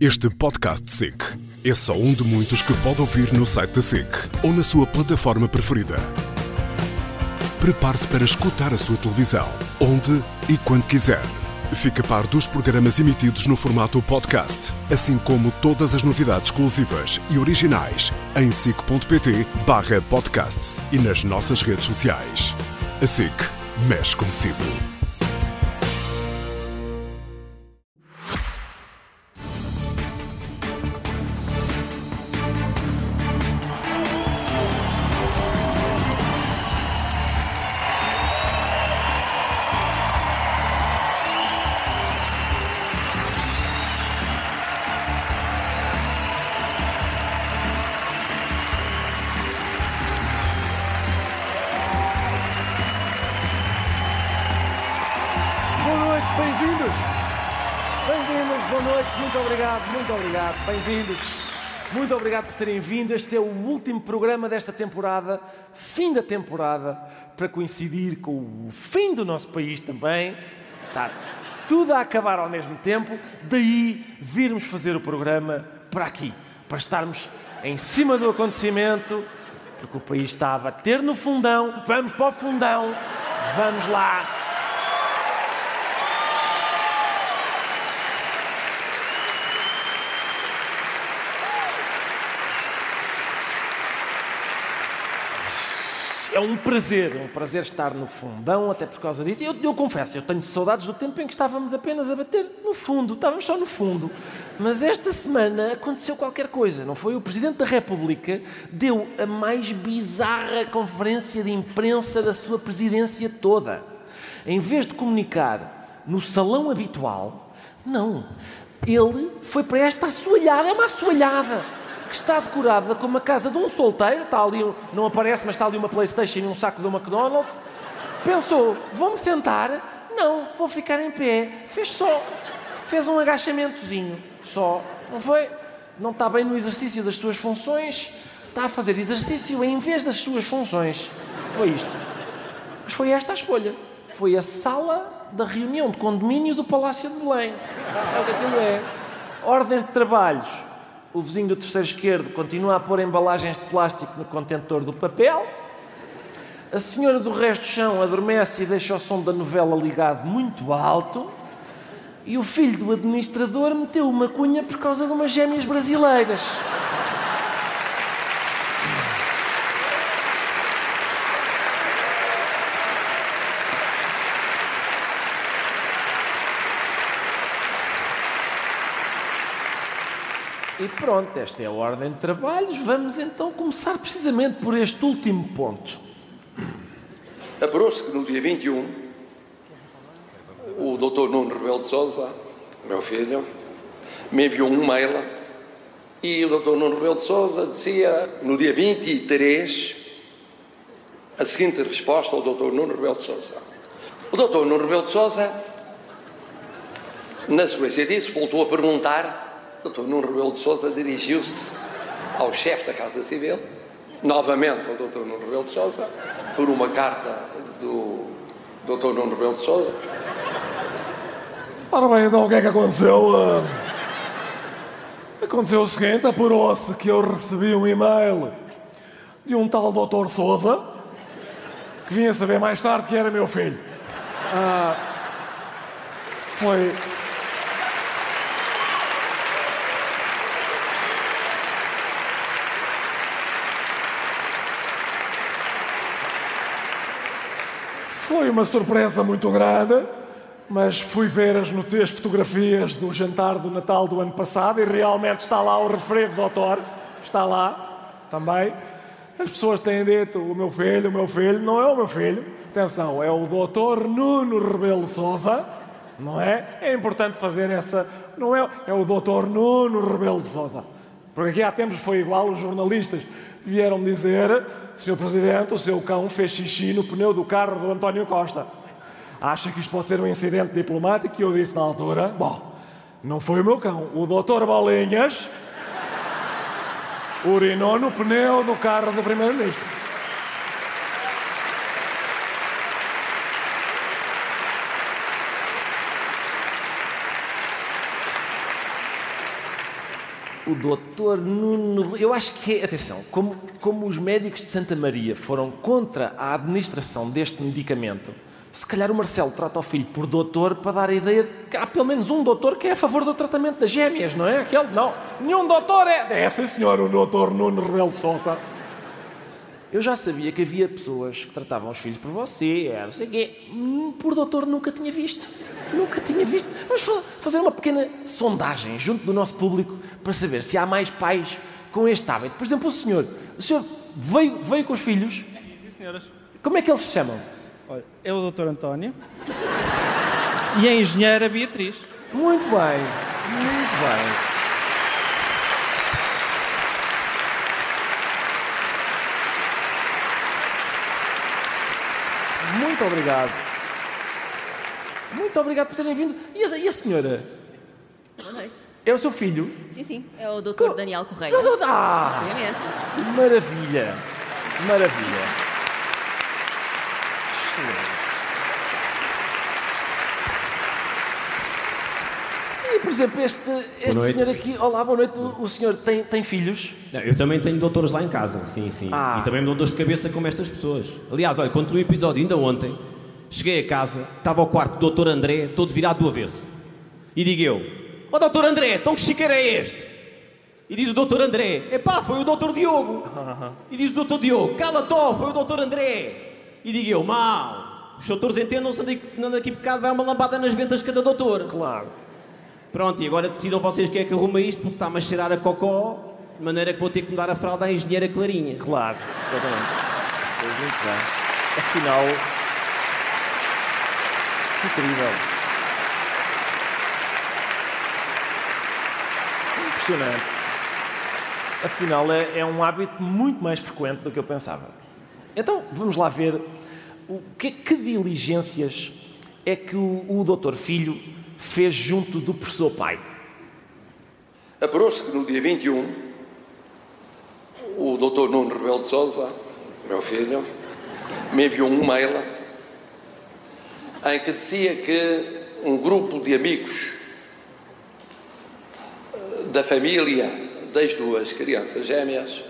Este podcast SIC é só um de muitos que pode ouvir no site da SIC ou na sua plataforma preferida. Prepare-se para escutar a sua televisão, onde e quando quiser. Fique a par dos programas emitidos no formato podcast, assim como todas as novidades exclusivas e originais em sic.pt barra podcasts e nas nossas redes sociais. A SIC mexe consigo. Terem vindo. Este é o último programa desta temporada, fim da temporada, para coincidir com o fim do nosso país também. Está tudo a acabar ao mesmo tempo, daí virmos fazer o programa para aqui, para estarmos em cima do acontecimento, porque o país está a bater no fundão. Vamos para o fundão, vamos lá. É um prazer, um prazer estar no fundão, até por causa disso. Eu, eu confesso, eu tenho saudades do tempo em que estávamos apenas a bater no fundo, estávamos só no fundo. Mas esta semana aconteceu qualquer coisa, não foi? O Presidente da República deu a mais bizarra conferência de imprensa da sua presidência toda. Em vez de comunicar no salão habitual, não. Ele foi para esta assoalhada, é uma assoalhada que está decorada como a casa de um solteiro, está ali, não aparece, mas está ali uma Playstation e um saco do McDonald's. Pensou, vou-me sentar? Não, vou ficar em pé. Fez só, fez um agachamentozinho, só. Não foi? Não está bem no exercício das suas funções, está a fazer exercício em vez das suas funções. Foi isto. Mas foi esta a escolha. Foi a sala da reunião de condomínio do Palácio de Belém. É o que aquilo é. Ordem de trabalhos. O vizinho do terceiro esquerdo continua a pôr embalagens de plástico no contentor do papel. A senhora do resto do chão adormece e deixa o som da novela ligado muito alto. E o filho do administrador meteu uma cunha por causa de umas gêmeas brasileiras. E pronto, esta é a ordem de trabalhos. Vamos então começar precisamente por este último ponto. Apurou-se que no dia 21 o Dr. Nuno Rebelo de Sousa, meu filho, me enviou um mail e o Dr. Nuno Rebelo de Sousa dizia no dia 23 a seguinte resposta ao Dr. Nuno Rebelo de Sousa. O Dr. Nuno Rebelo de Sousa, na sequência disso, voltou a perguntar. Dr. Nuno Rebelo de Sousa dirigiu-se ao chefe da Casa Civil, novamente ao Dr. Nuno Rebelo de Sousa, por uma carta do Dr. Nuno Rebelo de Sousa. Ora bem, então o que é que aconteceu? Ah, Aconteceu o seguinte, apurou-se que eu recebi um e-mail de um tal Dr. Souza, que vinha saber mais tarde que era meu filho. Ah, foi... Foi uma surpresa muito grande, mas fui ver as, as fotografias do jantar do Natal do ano passado e realmente está lá o referido doutor, está lá também. As pessoas têm dito o meu filho, o meu filho, não é o meu filho. Atenção, é o doutor Nuno Rebelo Sousa, não é? É importante fazer essa. Não é, é o doutor Nuno Rebelo Sousa. Porque aqui há tempos foi igual, os jornalistas vieram dizer, Sr. Presidente, o seu cão fez xixi no pneu do carro do António Costa. Acha que isto pode ser um incidente diplomático? E eu disse na altura, bom, não foi o meu cão, o doutor Bolinhas urinou no pneu do carro do Primeiro-Ministro. O doutor Nuno. Eu acho que é. Atenção, como, como os médicos de Santa Maria foram contra a administração deste medicamento, se calhar o Marcelo trata o filho por doutor para dar a ideia de que há pelo menos um doutor que é a favor do tratamento das gêmeas, não é? Aquele. Não. Nenhum doutor é. É, sim, senhor, o doutor Nuno Rebelo de Sousa. Eu já sabia que havia pessoas que tratavam os filhos por você, não sei o quê. Hum, Por doutor nunca tinha visto. Nunca tinha visto. Vamos fa- fazer uma pequena sondagem junto do nosso público para saber se há mais pais com este hábito. Por exemplo, o senhor. O senhor veio, veio com os filhos. Sim, senhoras. Como é que eles se chamam? Olha, é o Dr. António e a engenheira Beatriz. Muito bem. Muito bem. Muito obrigado. Muito obrigado por terem vindo. E a, e a senhora? Boa noite. É o seu filho? Sim, sim, é o Dr. Daniel Correia. Ah! Obviamente. Maravilha. Maravilha. Excelente. E, por exemplo, este, este senhor aqui... Olá, boa noite. O, o senhor tem, tem filhos? Não, eu também tenho doutores lá em casa, sim, sim. Ah. E também me dão dores de cabeça como estas pessoas. Aliás, olha, quando o episódio ainda ontem, cheguei a casa, estava ao quarto do doutor André, todo virado do avesso. E digo eu, ó doutor André, então que chiqueiro é este? E diz o doutor André, epá, foi o doutor Diogo. E diz o doutor Diogo, cala-te, ó, foi o doutor André. E digo eu, mal, os doutores entendam-se, andam aqui- por casa, vai uma lambada nas ventas de cada doutor. Claro. Pronto, e agora decidam vocês quem é que arruma isto, porque está-me a cheirar a cocó, de maneira que vou ter que mudar a fralda à engenheira Clarinha. Claro. Exatamente. Muito bem. Afinal... Que incrível. Impressionante. Afinal, é, é um hábito muito mais frequente do que eu pensava. Então, vamos lá ver o que, que diligências é que o, o doutor Filho fez junto do professor pai. Apurou-se que no dia 21, o Dr. Nuno Rebelo de Sousa, meu filho, me enviou um mail em que dizia que um grupo de amigos da família das duas crianças gêmeas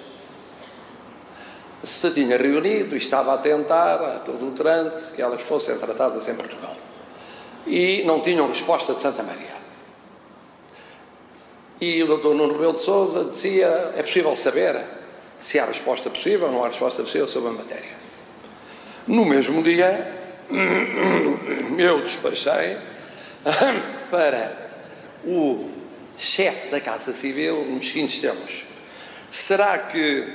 se tinha reunido e estava a tentar, a todo o trânsito, que elas fossem tratadas em Portugal. E não tinham resposta de Santa Maria. E o Dr. Nuno Rebelo de Sousa dizia: é possível saber se há resposta possível ou não há resposta possível sobre a matéria. No mesmo dia, eu despachei para o chefe da Casa Civil nos seguintes termos: será que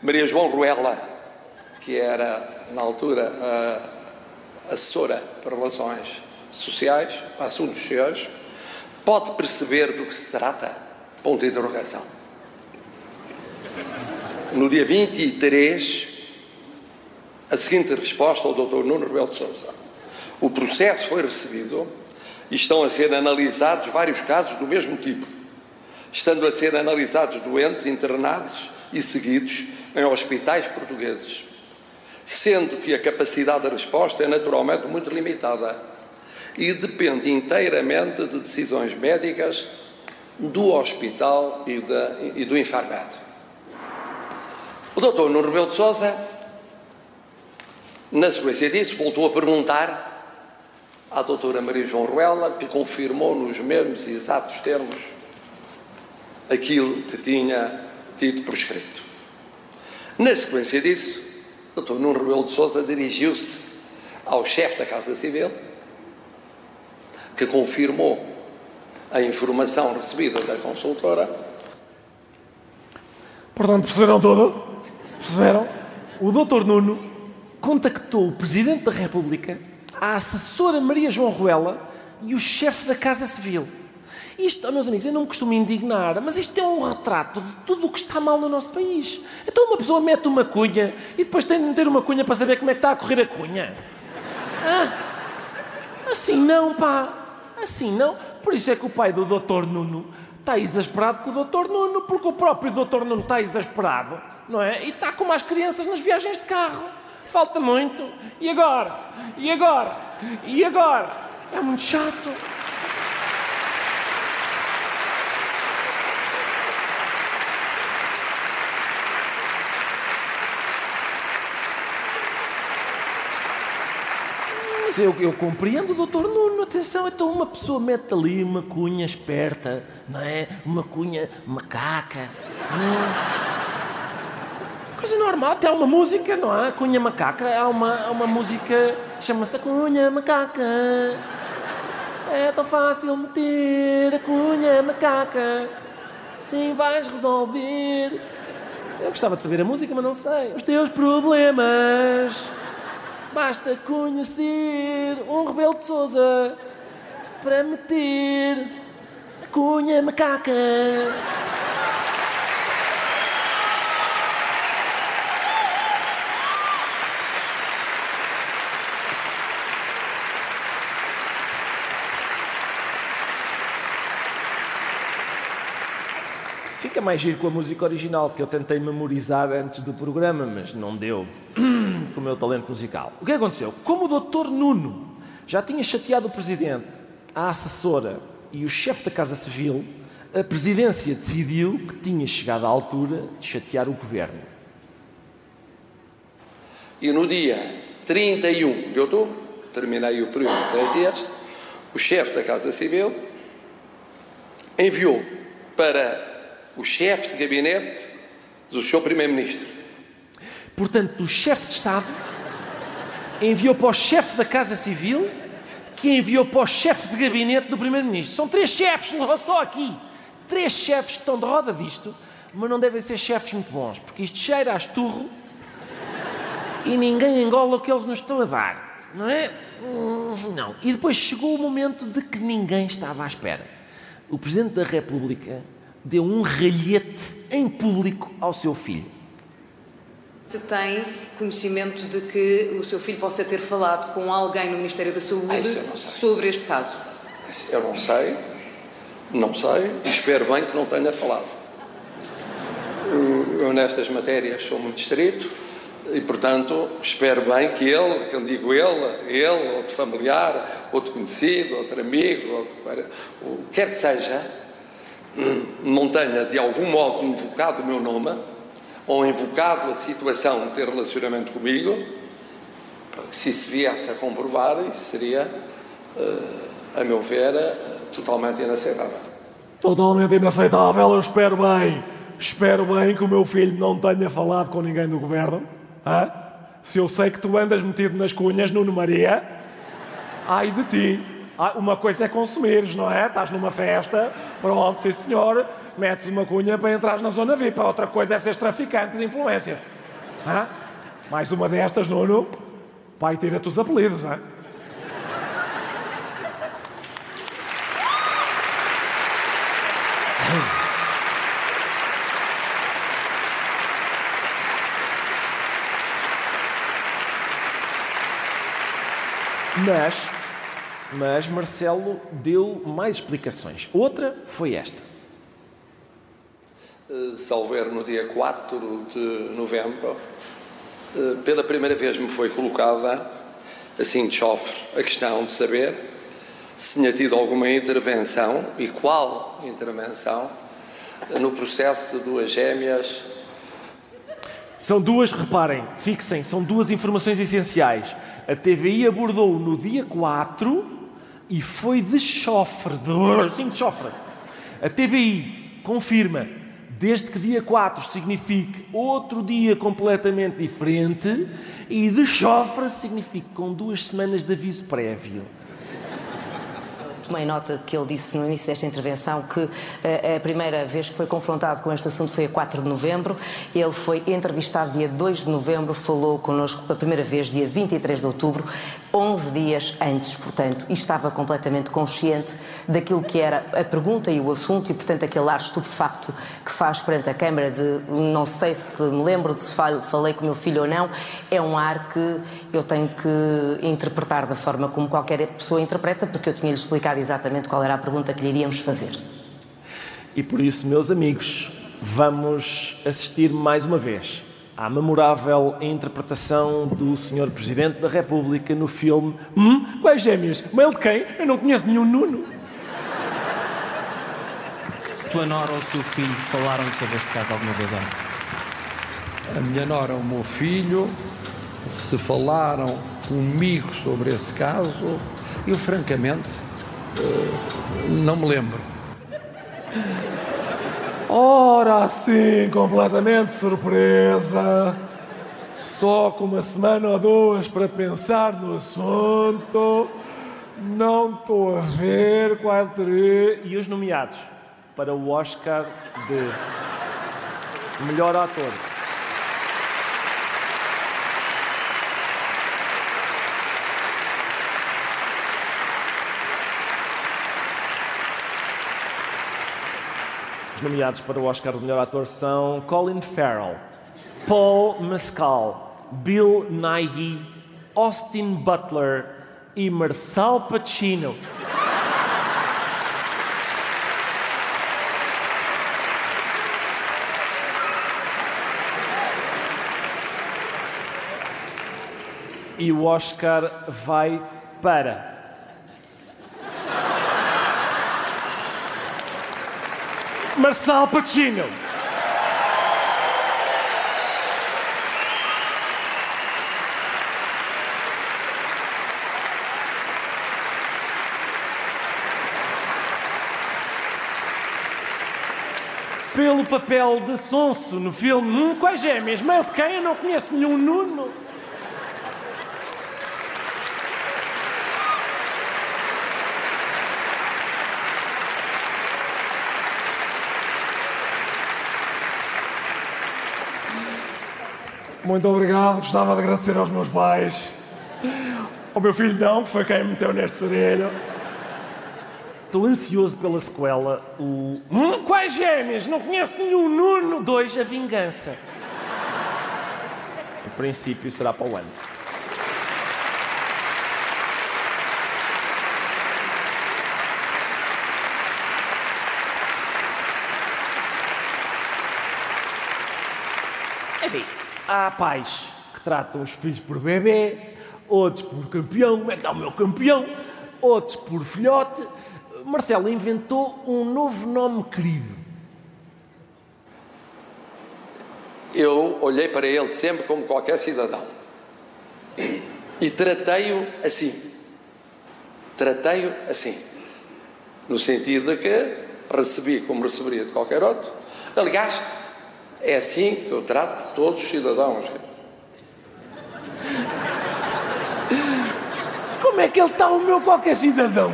Maria João Ruela, que era na altura assessora para relações sociais, assuntos sociais, pode perceber do que se trata? Ponto de interrogação. No dia 23, a seguinte resposta ao Dr. Nuno Rebelo de Sousa. O processo foi recebido estão a ser analisados vários casos do mesmo tipo, estando a ser analisados doentes internados e seguidos em hospitais portugueses, sendo que a capacidade de resposta é naturalmente muito limitada e depende inteiramente de decisões médicas do hospital e, da, e do enfermado. O doutor Nuno Rebelo de Sousa, na sequência disso, voltou a perguntar à doutora Maria João Ruela, que confirmou nos mesmos exatos termos aquilo que tinha tido por escrito. Na sequência disso, o doutor Nuno Rebelo de Sousa dirigiu-se ao chefe da Casa Civil, que confirmou a informação recebida da consultora Portanto, perceberam tudo? Perceberam? O doutor Nuno contactou o Presidente da República, a assessora Maria João Ruela e o chefe da Casa Civil. Isto, meus amigos, eu não me costumo indignar, mas isto é um retrato de tudo o que está mal no nosso país. Então uma pessoa mete uma cunha e depois tem de meter uma cunha para saber como é que está a correr a cunha. Ah, assim não, pá. Assim não. Por isso é que o pai do doutor Nuno está exasperado com o doutor Nuno, porque o próprio doutor Nuno está exasperado, não é? E está como as crianças nas viagens de carro falta muito, e agora? E agora? E agora? É muito chato. Mas eu, eu compreendo, doutor Nuno, atenção, então uma pessoa mete ali uma cunha esperta, não é? Uma cunha macaca, não é? Coisa normal, até uma música, não há? Cunha macaca, há uma, uma música, chama-se cunha macaca. É tão fácil meter a cunha macaca. Sim, vais resolver. Eu gostava de saber a música, mas não sei. Os teus problemas. Basta conhecer um rebelde de Souza para meter a cunha macaca. Mais giro com a música original, que eu tentei memorizar antes do programa, mas não deu com o meu talento musical. O que aconteceu? Como o doutor Nuno já tinha chateado o presidente, a assessora e o chefe da Casa Civil, a presidência decidiu que tinha chegado à altura de chatear o governo. E no dia 31 de outubro, terminei o período de três dias, o chefe da Casa Civil enviou para o chefe de gabinete do seu primeiro-ministro. Portanto, o chefe de Estado enviou para o chefe da Casa Civil, que enviou para o chefe de gabinete do primeiro-ministro. São três chefes, só aqui. Três chefes que estão de roda disto, mas não devem ser chefes muito bons, porque isto cheira a esturro e ninguém engola o que eles nos estão a dar. Não é? Hum, Não. E depois chegou o momento de que ninguém estava à espera. O Presidente da República deu um ralhete em público ao seu filho. Se tem conhecimento de que o seu filho possa ter falado com alguém no Ministério da Saúde Ah, isso eu não sei. sobre este caso? Eu não sei, não sei, e espero bem que não tenha falado. Eu, eu nestas matérias sou muito estrito e, portanto, espero bem que ele, que eu digo ele, ele, outro familiar, outro conhecido, outro amigo, outro, pare- o que quer que seja, não tenha de algum modo invocado o meu nome ou invocado a situação de ter relacionamento comigo, se isso viesse a comprovar, isso seria, eh, a meu ver, eh, totalmente inaceitável. Totalmente inaceitável, eu espero bem. Espero bem que o meu filho não tenha falado com ninguém do governo. hã? Se eu sei que tu andas metido nas cunhas, Nuno Maria, ai de ti. Ah, Uma coisa é consumires, não é? Estás numa festa, pronto, sim senhor, metes uma cunha para entrar na zona VIP. A outra coisa é seres traficante de influências. Hã? Mais uma destas, Nuno. Pai, tira-te os apelidos, hã? Mas, mas Marcelo deu mais explicações. Outra foi esta. Eh, salvo erro, no dia 4 de novembro, eh, pela primeira vez me foi colocada, assim de chofre, a questão de saber se tinha tido alguma intervenção e qual intervenção no processo de duas gêmeas São duas, reparem, fixem, são duas informações essenciais. A TVI abordou no dia 4 e foi de chofre, de, sim, de chofre. A TVI confirma, desde que dia 4 signifique outro dia completamente diferente e de chofre significa com duas semanas de aviso prévio. Tomei nota que ele disse no início desta intervenção que eh, a primeira vez que foi confrontado com este assunto foi a 4 de novembro. Ele foi entrevistado dia 2 de novembro, falou connosco pela primeira vez dia 23 de outubro, 11 dias antes, portanto, e estava completamente consciente daquilo que era a pergunta e o assunto e, portanto, aquele ar estupefacto que faz perante a Câmara de não sei se me lembro de se fal- falei com meu filho ou não, é um ar que eu tenho que interpretar da forma como qualquer pessoa interpreta, porque eu tinha-lhe explicado exatamente qual era a pergunta que lhe iríamos fazer. E por isso, meus amigos, vamos assistir mais uma vez à memorável interpretação do Sr. Presidente da República no filme Hum? Quais gêmeas? Mail de quem? Eu não conheço nenhum Nuno. Tua nora ou o seu filho falaram sobre este caso alguma vez antes? A minha nora, o meu filho, se falaram comigo sobre esse caso, eu francamente não me lembro. Ora, sim, completamente surpresa. Só com uma semana ou duas para pensar no assunto. Não estou a ver qual teria. E os nomeados para o Oscar de melhor ator. Nomeados para o Oscar de melhor ator são Colin Farrell, Paul Mescal, Bill Nighy, Austin Butler e Marcel Pacino. E o Oscar vai para. Marcel Pacino. Pelo papel de Sonso no filme Quais Gêmeas? Meio de quem? Eu não conheço nenhum Nuno. Muito obrigado. Gostava de agradecer aos meus pais. Ao meu filho não, que foi quem me meteu neste serelho. Estou ansioso pela sequela. O. Hum, quais gêmeas? Não conheço nenhum Nuno. 2. A Vingança. Em princípio, será para o ano. Enfim, há pais que tratam os filhos por bebê, outros por campeão. Como é que está o meu campeão? Outros por filhote. Marcelo inventou um novo nome querido. Eu olhei para ele sempre como qualquer cidadão e tratei-o assim. Tratei-o assim. No sentido de que recebi como receberia de qualquer outro. Aliás, é assim que eu trato todos os cidadãos. Como é que ele está o meu qualquer cidadão?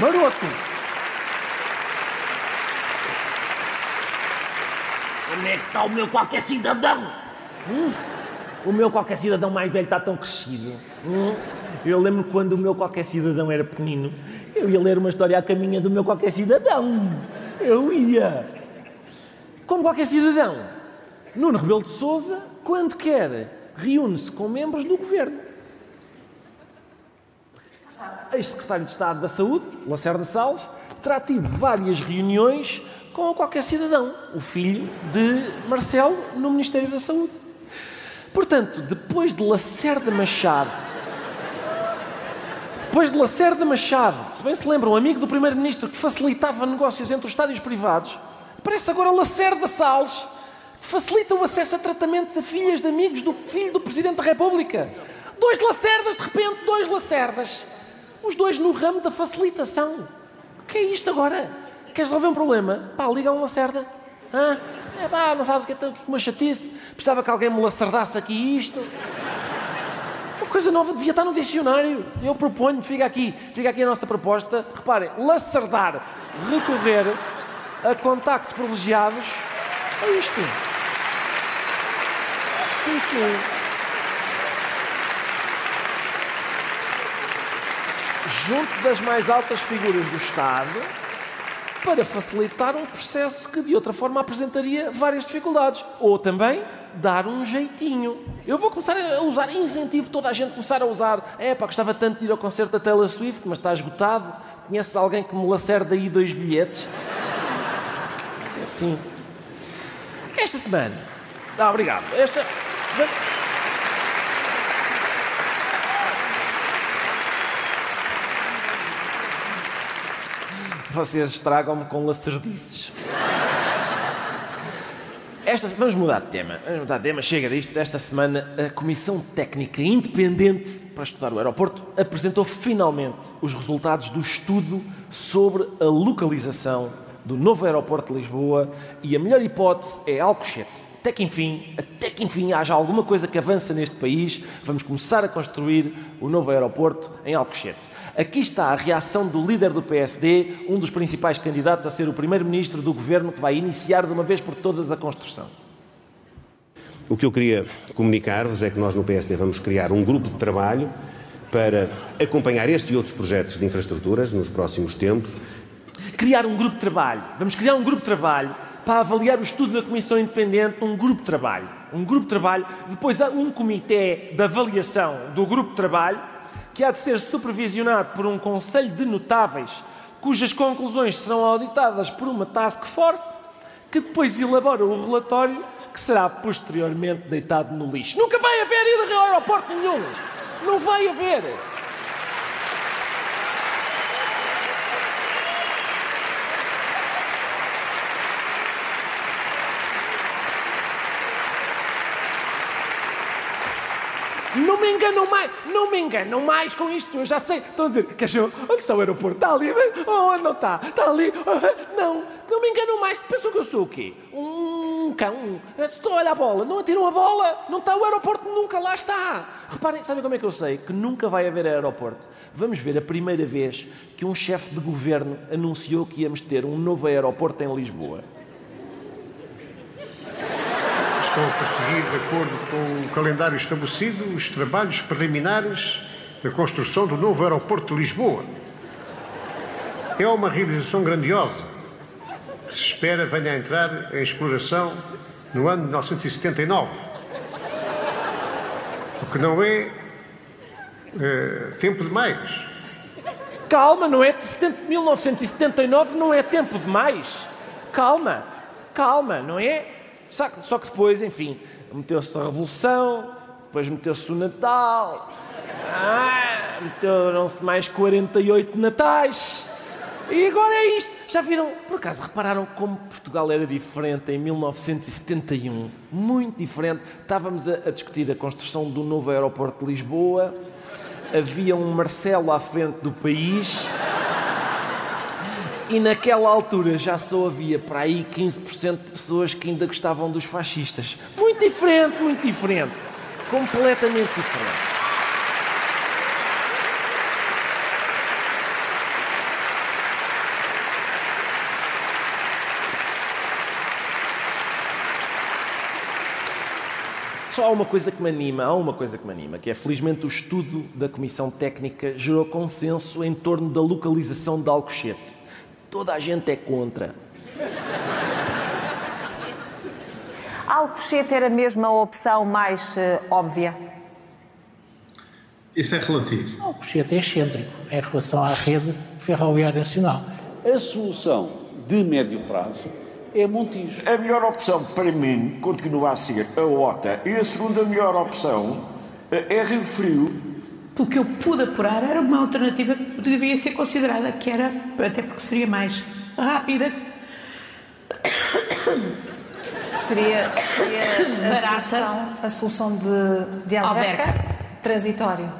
Maroto. Onde é que está o meu qualquer cidadão? Hum? O meu qualquer cidadão mais velho está tão crescido. Hum? Eu lembro quando o meu qualquer cidadão era pequenino, eu ia ler uma história à caminha do meu qualquer cidadão. Eu ia. Como qualquer cidadão, Nuno Rebelo de Souza, quando quer, reúne-se com membros do governo. Ex-secretário de Estado da Saúde, Lacerda Salles, terá tido várias reuniões com qualquer cidadão, o filho de Marcelo, no Ministério da Saúde. Portanto, depois de Lacerda Machado, depois de Lacerda Machado, se bem se lembram, um amigo do Primeiro-Ministro que facilitava negócios entre os estádios privados, parece agora Lacerda Salles, que facilita o acesso a tratamentos a filhas de amigos do filho do Presidente da República. Dois Lacerdas, de repente, dois Lacerdas. Os dois no ramo da facilitação. O que é isto agora? Queres resolver um problema? Pá, liga um Lacerda. Hã? É pá, não sabes o que é tão- uma chatice. Precisava que alguém me lacerdasse aqui isto. Uma coisa nova devia estar no dicionário. Eu proponho, fica aqui, fica aqui a nossa proposta. Reparem, lacerdar, recorrer a contactos privilegiados. É isto. Sim, sim. Junto das mais altas figuras do Estado, para facilitar um processo que de outra forma apresentaria várias dificuldades. Ou também dar um jeitinho. Eu vou começar a usar, incentivo toda a gente a começar a usar. É pá, gostava tanto de ir ao concerto da Taylor Swift, mas está esgotado. Conheces alguém que me lacerde aí dois bilhetes? É assim. Esta semana. Ah, obrigado. Esta. Vocês estragam-me com lacerdices. esta, vamos mudar de tema. Vamos mudar de tema, chega disto. Esta semana, a Comissão Técnica Independente para estudar o aeroporto apresentou finalmente os resultados do estudo sobre a localização do novo aeroporto de Lisboa e a melhor hipótese é Alcochete. Até que enfim, até que enfim haja alguma coisa que avança neste país, vamos começar a construir o novo aeroporto em Alcochete. Aqui está a reação do líder do PSD, um dos principais candidatos a ser o primeiro-ministro do governo que vai iniciar de uma vez por todas a construção. O que eu queria comunicar-vos é que nós no PSD vamos criar um grupo de trabalho para acompanhar este e outros projetos de infraestruturas nos próximos tempos. Criar um grupo de trabalho. Vamos criar um grupo de trabalho para avaliar o estudo da Comissão Independente, um grupo de trabalho. Um grupo de trabalho, depois há um comitê de avaliação do grupo de trabalho, que há de ser supervisionado por um conselho de notáveis, cujas conclusões serão auditadas por uma task force, que depois elabora o relatório que será posteriormente deitado no lixo. Nunca vai haver ida ao aeroporto nenhum! Não vai haver! Não me enganam mais, não me enganam mais com isto. Eu já sei. Estão a dizer, quer dizer, onde está o aeroporto? Está ali, oh, não está? Está ali. Não, não me enganam mais. Pensam que eu sou o quê? Um cão. Estou a olhar a bola. Não atiram a bola. Não está o aeroporto, nunca lá está. Reparem, sabem como é que eu sei? Que nunca vai haver aeroporto. Vamos ver a primeira vez que um chefe de governo anunciou que íamos ter um novo aeroporto em Lisboa estão a prosseguir, de acordo com o calendário estabelecido, os trabalhos preliminares da construção do novo aeroporto de Lisboa. É uma realização grandiosa que se espera venha a entrar em exploração no ano de 1979. O que não é, é tempo demais. Calma, não é 1979 não é tempo demais. Calma, calma, não é? Só que depois, enfim, meteu-se a Revolução, depois meteu-se o Natal, ah, meteram-se mais 48 Natais. E agora é isto. Já viram? Por acaso repararam como Portugal era diferente em 1971? Muito diferente. Estávamos a, a discutir a construção do novo aeroporto de Lisboa. Havia um Marcelo à frente do país. E naquela altura já só havia para aí 15% de pessoas que ainda gostavam dos fascistas. Muito diferente, muito diferente. Completamente diferente. Só há uma coisa que me anima, há uma coisa que me anima, que é felizmente o estudo da Comissão Técnica gerou consenso em torno da localização de Alcochete. Toda a gente é contra. Alcochete era mesmo a opção mais uh, óbvia? Isso é relativo. Alcochete é excêntrico em relação à rede ferroviária nacional. A solução de médio prazo é Montijo. A melhor opção para mim continua a ser a OTA e a segunda melhor opção é Rio Frio pelo que eu pude apurar, era uma alternativa que devia ser considerada, que era, até porque seria mais rápida. Seria, seria a, Barata. solução, a solução de, de alverca, alverca transitório.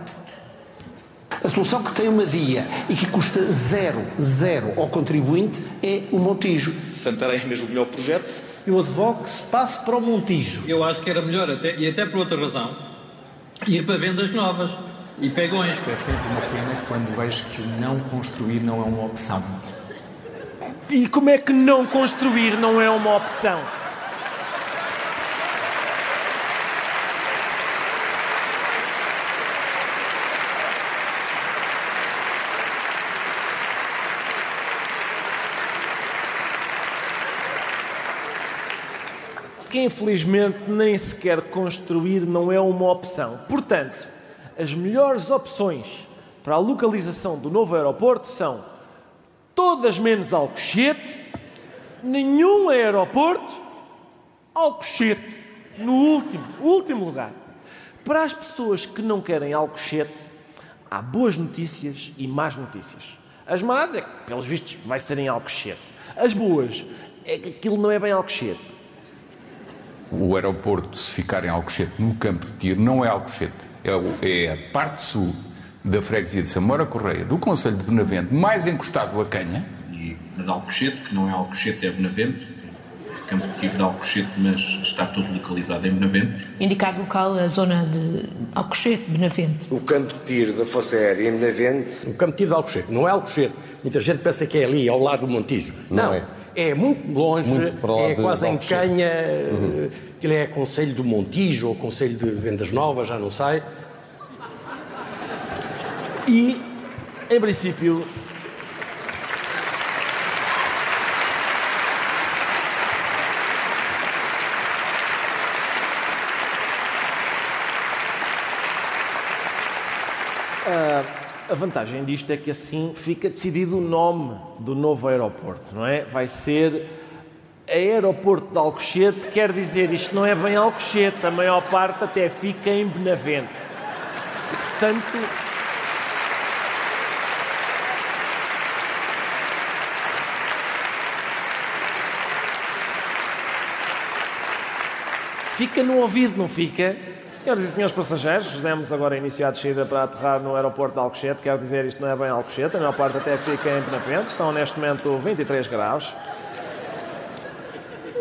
A solução que tem uma dia e que custa zero, zero ao contribuinte é o Montijo. Santarém é mesmo o melhor projeto. Eu advogo que se passe para o Montijo. Eu acho que era melhor, até, e até por outra razão, ir para vendas novas e pegões. É sempre uma pena quando vejo que o não construir não é uma opção. E como é que não construir não é uma opção? que infelizmente nem sequer construir não é uma opção. Portanto, as melhores opções para a localização do novo aeroporto são todas menos Alcochete, nenhum aeroporto, Alcochete, no último, último lugar. Para as pessoas que não querem Alcochete, há boas notícias e más notícias. As más é que, pelos vistos, vai ser em Alcochete. As boas é que aquilo não é bem Alcochete. O aeroporto, se ficar em Alcochete, no campo de tiro, não é Alcochete. É, o- é a parte sul da freguesia de Samora Correia, do Conselho de Benavente, mais encostado a Canha. E de Alcochete, que não é Alcochete, é Benavente. Campo de tiro de Alcochete, mas está tudo localizado em Benavente. Indicado local a zona de Alcochete, Benavente. O campo de tiro da Força Aérea em Benavente. O campo de tiro de Alcochete, não é Alcochete. Muita gente pensa que é ali, ao lado do Montijo. Não Não, é. É. muito longe, Muito é quase em. Canha, Uhum. aquilo é Conselho do Montijo ou Conselho de Vendas Novas, já não sei. E, em princípio, a, vantagem disto é que assim fica decidido o nome do novo aeroporto, não é? Vai ser Aeroporto de Alcochete, quer dizer, isto não é bem Alcochete, a maior parte até fica em Benavente. Portanto, Fica no ouvido, não fica? Senhoras e senhores passageiros, demos agora início à descida para aterrar no aeroporto de Alcochete. Quero dizer, isto não é bem Alcochete, a maior parte até fica em Benavente. Estão neste momento 23 graus.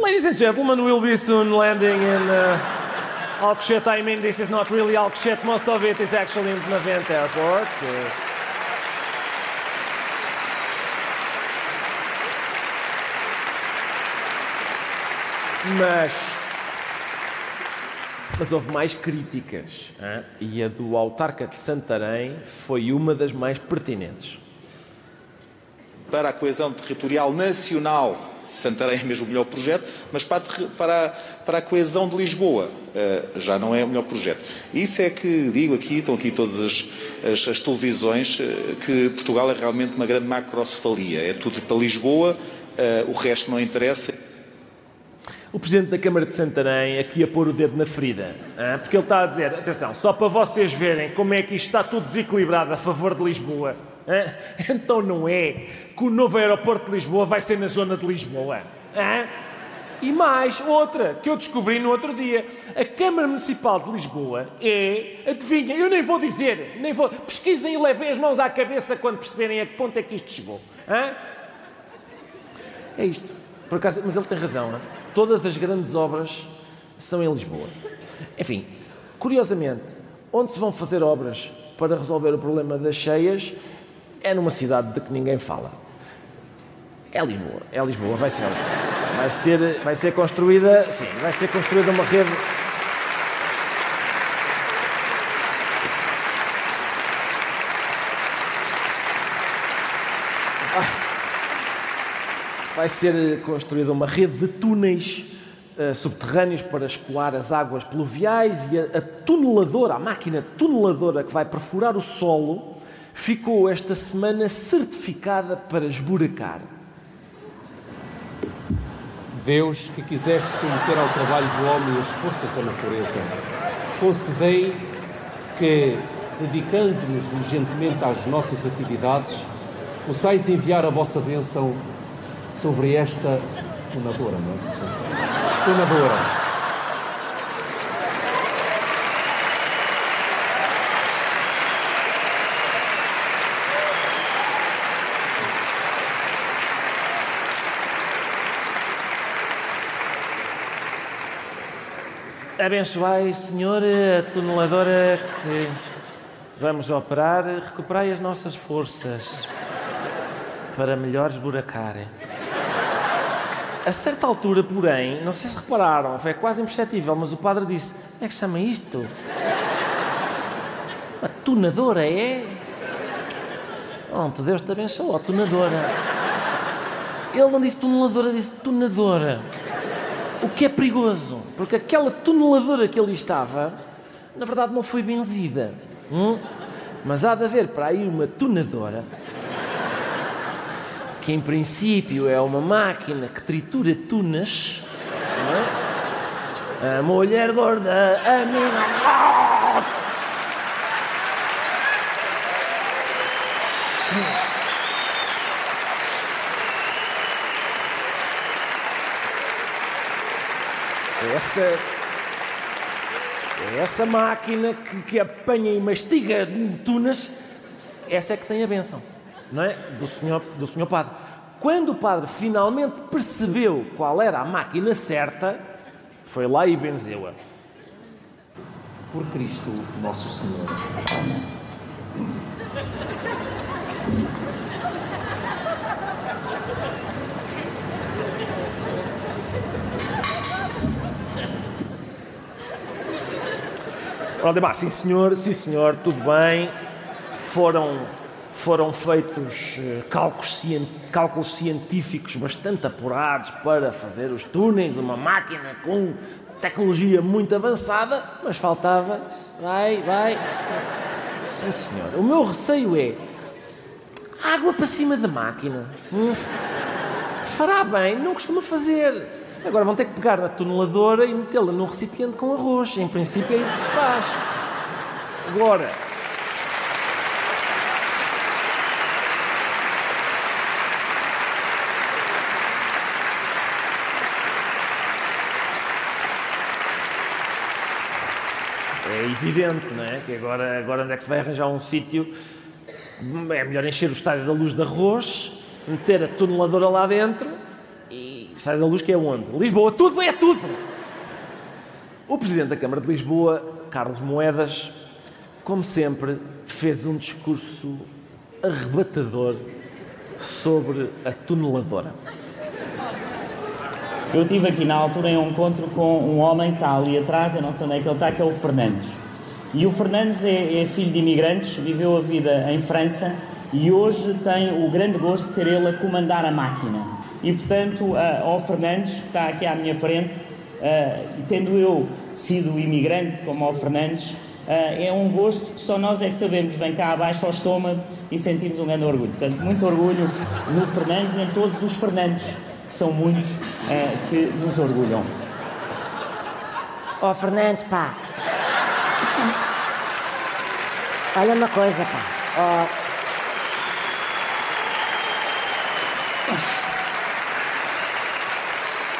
Ladies and gentlemen, we'll be soon landing in uh, Alcochete. I mean, this is not really Alcochete. Most of it is actually in Benavente Airport. Uh, mas mas houve mais críticas hã? e a do autarca de Santarém foi uma das mais pertinentes. Para a coesão territorial nacional, Santarém é mesmo o melhor projeto, mas para, a para, a- para a coesão de Lisboa eh, já não é o melhor projeto. Isso é que digo aqui, estão aqui todas as, as- as televisões, eh, que Portugal é realmente uma grande macrocefalia. É tudo para Lisboa, eh, o resto não interessa. O Presidente da Câmara de Santarém aqui a pôr o dedo na ferida, hã? porque ele está a dizer, atenção, só para vocês verem como é que isto está tudo desequilibrado a favor de Lisboa. hã? Então não é que o novo aeroporto de Lisboa vai ser na zona de Lisboa. hã? E mais, outra, que eu descobri no outro dia. A Câmara Municipal de Lisboa é, adivinha, eu nem vou dizer, nem vou, pesquisem e levem as mãos à cabeça quando perceberem a que ponto é que isto chegou. hã? É isto. Por acaso, mas ele tem razão, não é? Todas as grandes obras são em Lisboa. Enfim, curiosamente, onde se vão fazer obras para resolver o problema das cheias é numa cidade de que ninguém fala. É Lisboa. É Lisboa, vai ser Lisboa. Vai ser, vai ser construída, sim, vai ser construída uma rede vai ser construída uma rede de túneis eh, subterrâneos para escoar as águas pluviais e a, a tuneladora, a máquina tuneladora que vai perfurar o solo, ficou esta semana certificada para esburacar. Deus, que quiseste conhecer ao trabalho do homem as forças da natureza, concedei que, dedicando-nos diligentemente às nossas atividades, possais enviar a vossa bênção sobre esta tunadora, não é? Tunadora. Abençoai, Senhor, a tuneladora que vamos operar, recuperai as nossas forças para melhor esburacar. A certa altura, porém, não sei se repararam, foi quase imperceptível, mas o padre disse: Como é que chama isto? Uma tunadora, é? Pronto, Deus te abençoe, ó, tunadora. Ele não disse tuneladora, disse tunadora. O que é perigoso, porque aquela tuneladora que ali estava, na verdade não foi benzida. hum? Mas há de haver para aí uma tunadora, que em princípio é uma máquina que tritura tunas. é? A mulher gorda, a minha. Essa, é essa máquina que, que apanha e mastiga tunas, essa é que tem a benção, não é? Do senhor, do senhor padre. Quando o padre finalmente percebeu qual era a máquina certa, foi lá e benzeu-a. Por Cristo Nosso Senhor. Aldemar, sim senhor, sim senhor, tudo bem. Foram, foram feitos eh, cálculos, cien- cálculos científicos bastante apurados para fazer os túneis, uma máquina com tecnologia muito avançada, mas faltava. Vai, vai. Sim senhor. O meu receio é água para cima da máquina. Hum. Fará bem, não costuma fazer. Agora vão ter que pegar na tuneladora e metê-la num recipiente com arroz. Em princípio é isso que se faz. Agora. É evidente, não é? Que agora, agora onde é que se vai arranjar um sítio? É melhor encher o estádio da luz de arroz, meter a tuneladora lá dentro e estádio da luz que é onde? Lisboa, tudo é tudo! O Presidente da Câmara de Lisboa, Carlos Moedas, como sempre, fez um discurso arrebatador sobre a tuneladora. Eu estive aqui na altura em um encontro com um homem que está ali atrás, eu não sei onde é que ele está, que é o Fernandes. E o Fernandes é, é filho de imigrantes, viveu a vida em França e hoje tem o grande gosto de ser ele a comandar a máquina. E portanto, ao Fernandes, que está aqui à minha frente, e tendo eu sido imigrante como ao Fernandes, é um gosto que só nós é que sabemos. Vem cá abaixo ao estômago e sentimos um grande orgulho. Portanto, muito orgulho no Fernandes e em todos os Fernandes, que são muitos, que nos orgulham. Ó Fernandes, pá. Olha uma coisa, pá. Ó.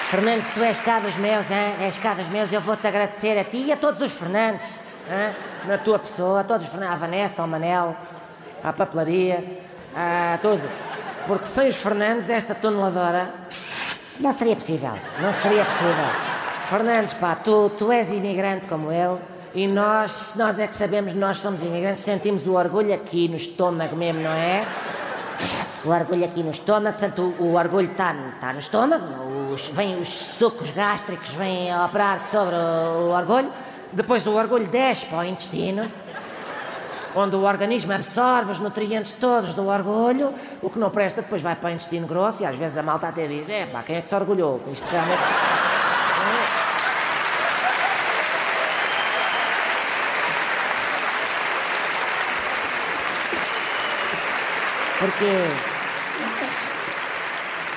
Fernandes, tu és cá dos meus, hein? és cá dos meus, eu vou-te agradecer a ti e a todos os Fernandes, hein? na tua pessoa, a todos os Fernandes, à Vanessa, ao Manel, à papelaria, a tudo. Porque sem os Fernandes, esta tuneladora não seria possível, não seria possível. Fernandes, pá, tu, tu és imigrante como ele e nós, nós é que sabemos, nós somos imigrantes, sentimos o orgulho aqui no estômago mesmo, não é? O orgulho aqui no estômago, portanto, o, o orgulho está tá no estômago, os, vem os sucos gástricos vêm a operar sobre o, o orgulho, depois o orgulho desce para o intestino, onde o organismo absorve os nutrientes todos do orgulho, o que não presta depois vai para o intestino grosso e às vezes a malta até diz, é pá, quem é que se orgulhou? Isto realmente... Porquê?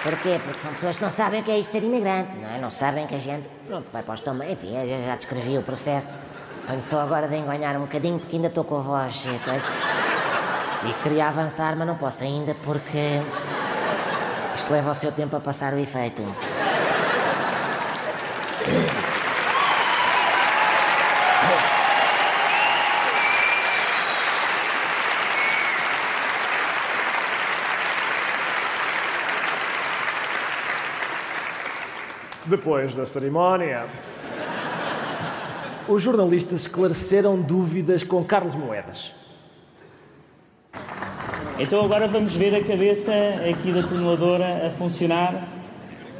Porquê? Porque são pessoas que não sabem o que é isto ser imigrante, não é? Não sabem que a gente, pronto, vai para o estômago. Enfim, eu já descrevi o processo. Só agora de enganhar um bocadinho, porque ainda estou com a voz e coisa. E queria avançar, mas não posso ainda, porque isto leva o seu tempo a passar o efeito. Depois da cerimónia, os jornalistas esclareceram dúvidas com Carlos Moedas. Então agora vamos ver a cabeça aqui da tuneladora a funcionar.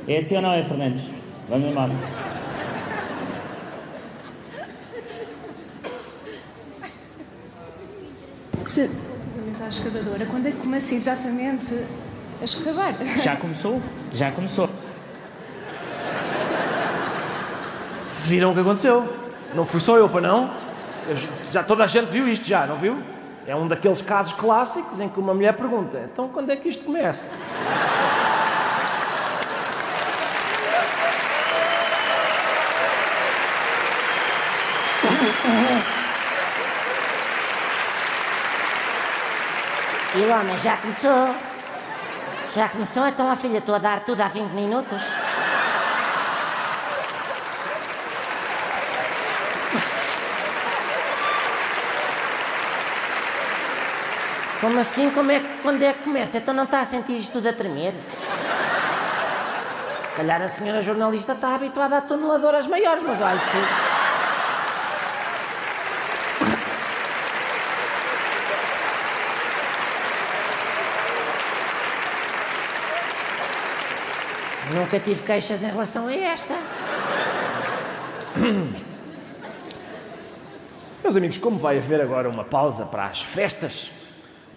É assim ou não é, Fernandes? Vamos embora. Se relativamente à escavadora, quando é que começa exatamente a escavar? Já começou? Já começou. Viram o que aconteceu? Não fui só eu, para não? Eu já toda a gente viu isto já, não viu? É um daqueles casos clássicos em que uma mulher pergunta: então quando é que isto começa? E o homem já começou. Já começou, então a filha, estou a dar tudo há 20 minutos. Como assim? Como é que, quando é que começa? Então não está a sentir isto tudo a tremer? Se calhar a senhora jornalista está habituada a toneladoras maiores, mas olha que... Nunca tive queixas em relação a esta. Meus amigos, como vai haver agora uma pausa para as festas,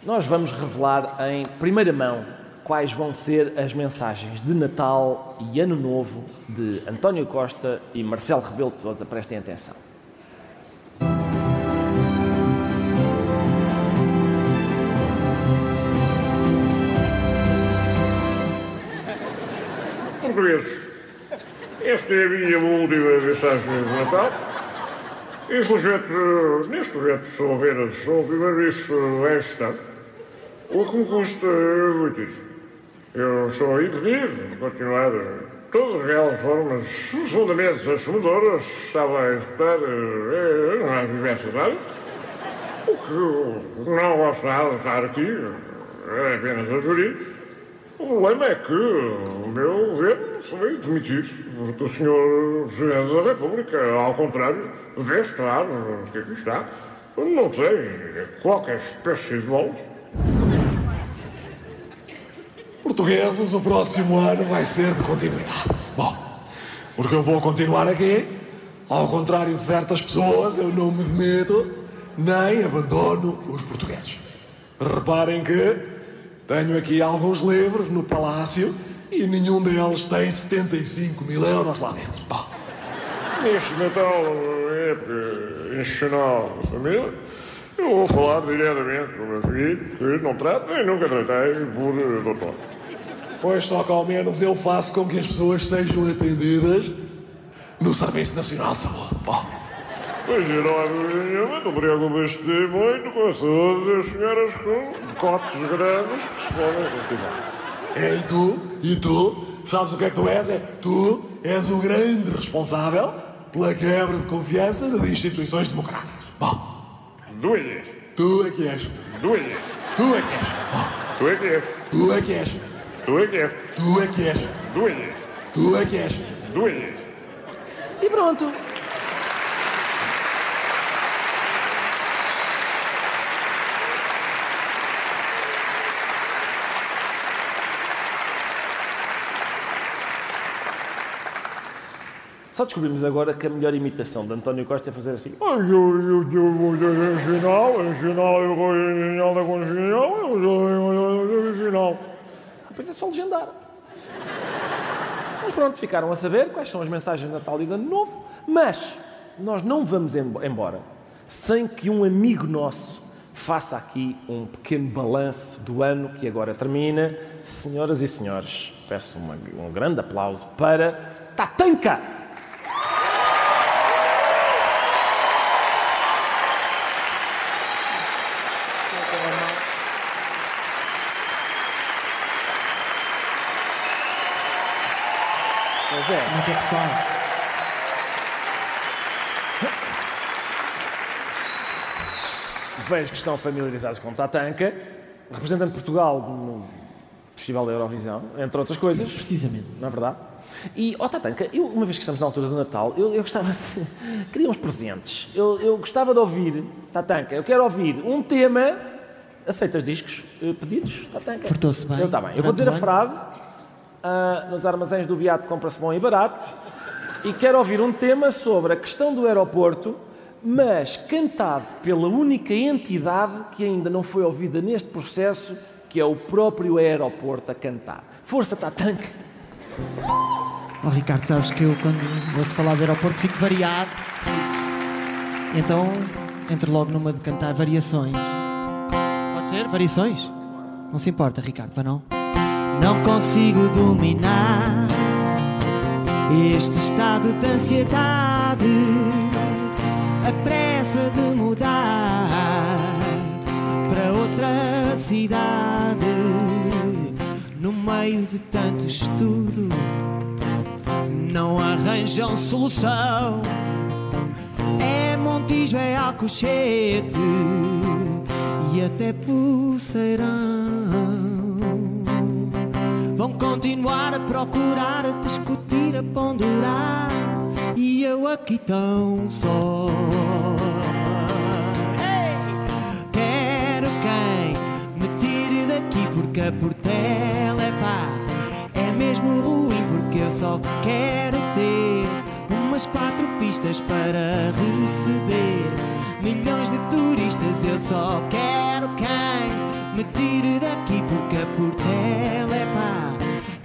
nós vamos revelar em primeira mão quais vão ser as mensagens de Natal e Ano Novo de António Costa e Marcelo Rebelo de Sousa. Prestem atenção. Portugueses, esta é a minha última mensagem de Natal. Infelizmente, neste projeto só apenas a última vez esta, o que me custa muitíssimo. Eu estou impedir de continuar todas aquelas formas profundamente assumidoras que estava a executar eh, nas diversas áreas. O que não gosto nada de estar aqui, é apenas a jurir. O problema é que o meu governo foi demitido, porque o senhor Presidente da República, ao contrário, deve estar, que aqui está, não tem qualquer espécie de voz. Portugueses, o próximo ano vai ser de continuidade. Bom, porque eu vou continuar aqui, ao contrário de certas pessoas, eu não me demito nem abandono os portugueses. Reparem que tenho aqui alguns livros no palácio e nenhum deles tem 75 mil euros lá dentro. Bom, Neste Natal, época institucional da família, eu vou falar diretamente com o meu filho, que não trato nem nunca tratei por eh, doutor. pois só que ao menos eu faço com que as pessoas sejam atendidas no Serviço Nacional de Saúde. Bom, Pois eu não nenhuma, não preocupas-te muito com a saúde das senhoras com cotes grandes que se podem constipar. é, e tu, e tu, sabes o que é que tu és? É, tu és o grande responsável pela quebra de confiança nas instituições democráticas. Bom, Duas. tu é que és. Duas. Tu é que és. Tu é que és. Tu é que és. Tu é que és. Tu é que és. Duas. Tu é que és. Duas. E pronto. Só descobrimos agora que a melhor imitação de António Costa é fazer assim. Depois é só legendar. Mas pronto, ficaram a saber quais são as mensagens de Natal e de Ano Novo, mas nós não vamos embo- embora sem que um amigo nosso faça aqui um pequeno balanço do ano que agora termina. Senhoras e senhores, peço uma- um grande aplauso para Tatanka! Pois. Como que é, pessoal? Vejo que estão familiarizados com Tatanka, representante de Portugal no Festival da Eurovisão, entre outras coisas. Precisamente. Não é verdade? E, ó Tatanka, eu, uma vez que estamos na altura do Natal, eu, eu gostava de... Queria uns presentes. Eu, eu gostava de ouvir, Tatanka, eu quero ouvir um tema... Aceitas discos eh, pedidos, Tatanka? Portou-se bem Eu, está bem. Eu vou dizer o a ano. frase. Ah, nos armazéns do Beato compra-se bom e barato. E quero ouvir um tema sobre a questão do aeroporto, mas cantado pela única entidade que ainda não foi ouvida neste processo, que é o próprio aeroporto a cantar. Força, Tatanka! Oh, Ricardo, sabes que eu quando ouço falar do aeroporto fico variado. Então, entro logo numa de cantar variações. Pode ser? Variações? Não se importa, Ricardo, para não? Não consigo dominar este estado de ansiedade, a pressa de mudar para outra cidade. No meio de tanto estudo, não arranjam solução. É Montijo, é Alcochete e até pulseirão. Continuar a procurar, a discutir, a ponderar, e eu aqui tão só. Quero quem me tire daqui porque a portela é pá. É mesmo ruim porque eu só quero ter umas quatro pistas para receber milhões de turistas. Eu só quero quem me tire daqui porque a portela é pá.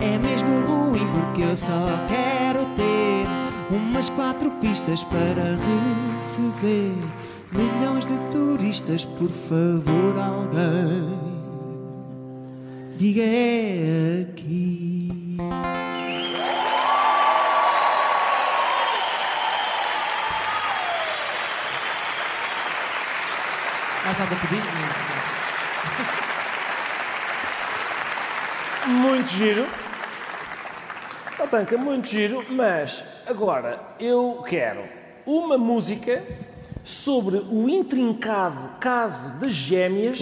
É mesmo ruim porque eu só quero ter umas quatro pistas para receber milhões de turistas. Por favor, alguém diga é aqui. Mais? Muito giro. Tatanka, muito giro, mas agora eu quero uma música sobre o intrincado caso das gêmeas,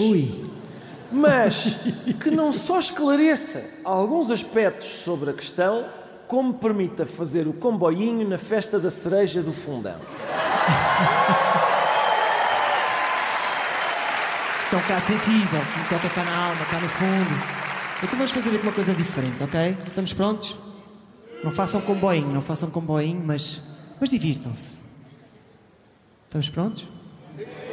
mas que não só esclareça alguns aspectos sobre a questão, como permita fazer o comboinho na festa da cereja do fundão. Estão cá sensível, me toca cá na alma, cá no fundo. Então vamos fazer aqui uma coisa diferente, ok? Estamos prontos? Não façam comboinho, não façam comboinho, mas, mas divirtam-se. Estamos prontos? Vais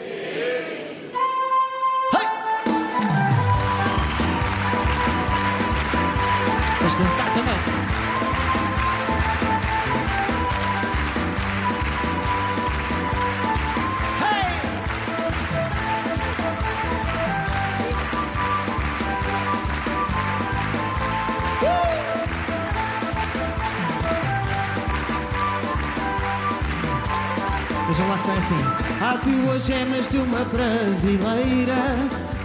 Vejam lá se é assim. Há duas gemas de uma brasileira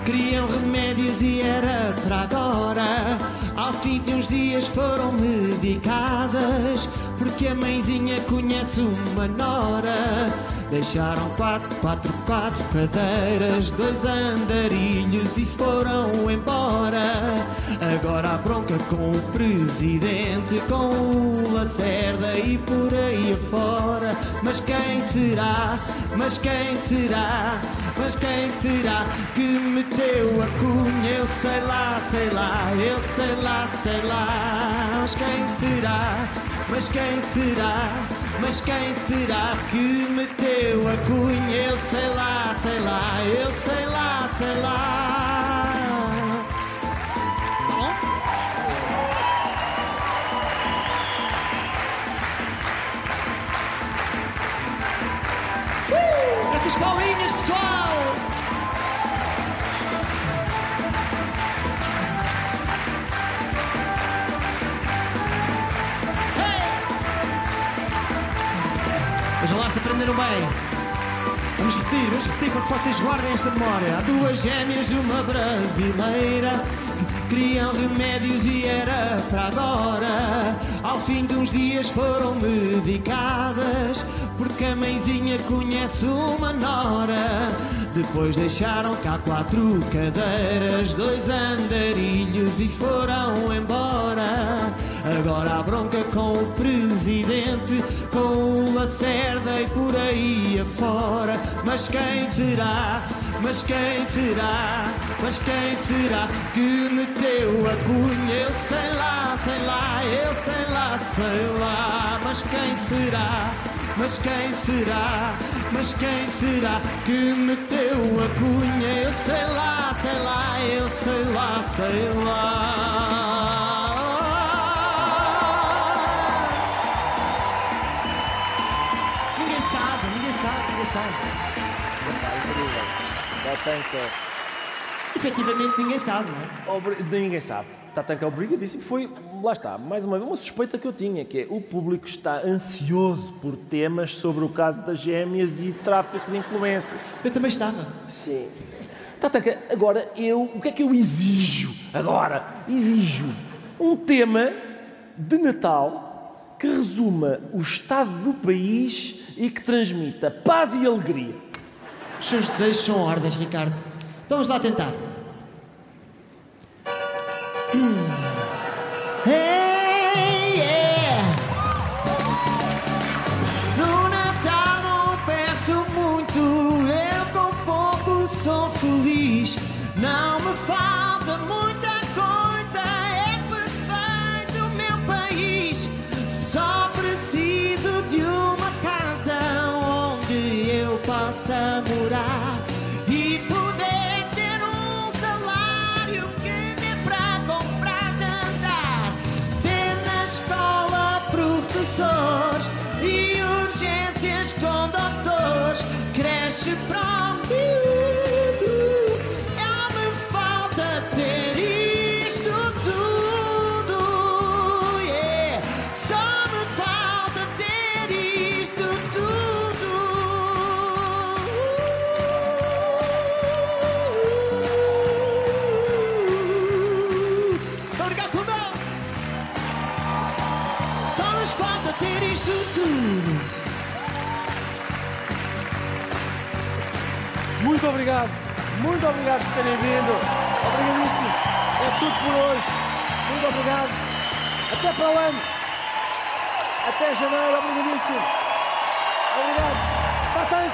Queriam remédios e era para agora Ao fim de uns dias foram medicadas Porque a mãezinha conhece uma nora Deixaram quatro, quatro, quatro cadeiras Dois andarilhos e foram embora Agora há bronca com o presidente Com o Lacerda e por aí afora Mas quem será? Mas quem será? Mas quem será que meteu a cunha? Eu sei lá, sei lá, eu sei lá, sei lá. Mas quem será? Mas quem será? Mas quem será que meteu a cunha? Eu sei lá, sei lá, eu sei lá, sei lá. Aprenderam bem. Vamos repetir, vamos repetir para que vocês guardem esta memória. Há duas gêmeas uma brasileira que queriam remédios e era para agora. Ao fim de uns dias foram medicadas porque a mãezinha conhece uma nora. Depois deixaram cá quatro cadeiras, dois andarilhos e foram embora. Agora há bronca com o presidente, com Lacerda e por aí afora. Mas quem será? Mas quem será? Mas quem será que meteu a cunha? Eu sei lá, sei lá, eu sei lá, sei lá. Mas quem será? Mas quem será? Mas quem será que meteu a cunha? Eu sei lá, sei lá, eu sei lá, sei lá. Sabe. Tatanka. Efetivamente ninguém sabe, não é? Obri- Ninguém sabe. Tatanka obrigadíssimo. Foi, lá está, mais uma vez, uma suspeita que eu tinha, que é o público está ansioso por temas sobre o caso das gêmeas e de tráfico de influências. Eu também estava. Sim. Tatanka, agora eu, o que é que eu exijo? Agora, exijo um tema de Natal que resuma o estado do país e que transmita paz e alegria. Os seus desejos são ordens, Ricardo. Então vamos lá tentar. Hum. É. Muito obrigado por terem vindo. Obrigadíssimo. É tudo por hoje. Muito obrigado. Até para o ano. Até janeiro. Obrigadíssimo. Obrigado. Passa a